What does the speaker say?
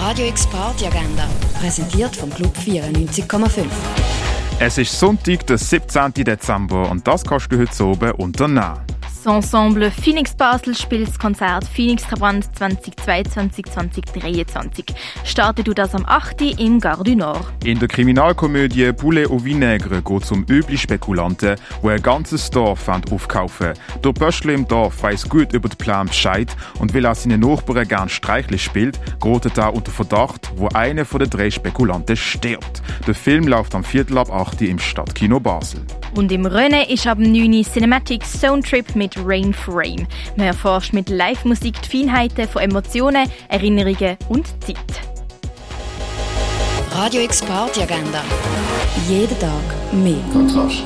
Radio X Party Agenda, präsentiert vom Club 94,5. Es ist Sonntag, der 17. Dezember und das kannst du heute oben unternehmen. Ensemble Phoenix Basel spielt das Konzert Phoenix Trabant 2022-2023. Startet du das am 8. im Gare du Nord. In der Kriminalkomödie Poulet au Vinaigre geht es um üble Spekulanten, die ein ganzes Dorf aufkaufen Der Böschle im Dorf weiß gut über den Plan Bescheid und will auch seine Nachbarn gern streichlich spielt, gerät er unter Verdacht, wo einer von den drei Spekulanten stirbt. Der Film läuft am Viertel ab 8. im Stadtkino Basel. Und im Rennen ist ab 9. Cinematic Zone Trip mit Rain Frame. Man erforscht mit Live-Musik die Feinheiten von Emotionen, Erinnerungen und Zeit. Radio X Party Agenda. Jeden Tag mehr. Kontrast.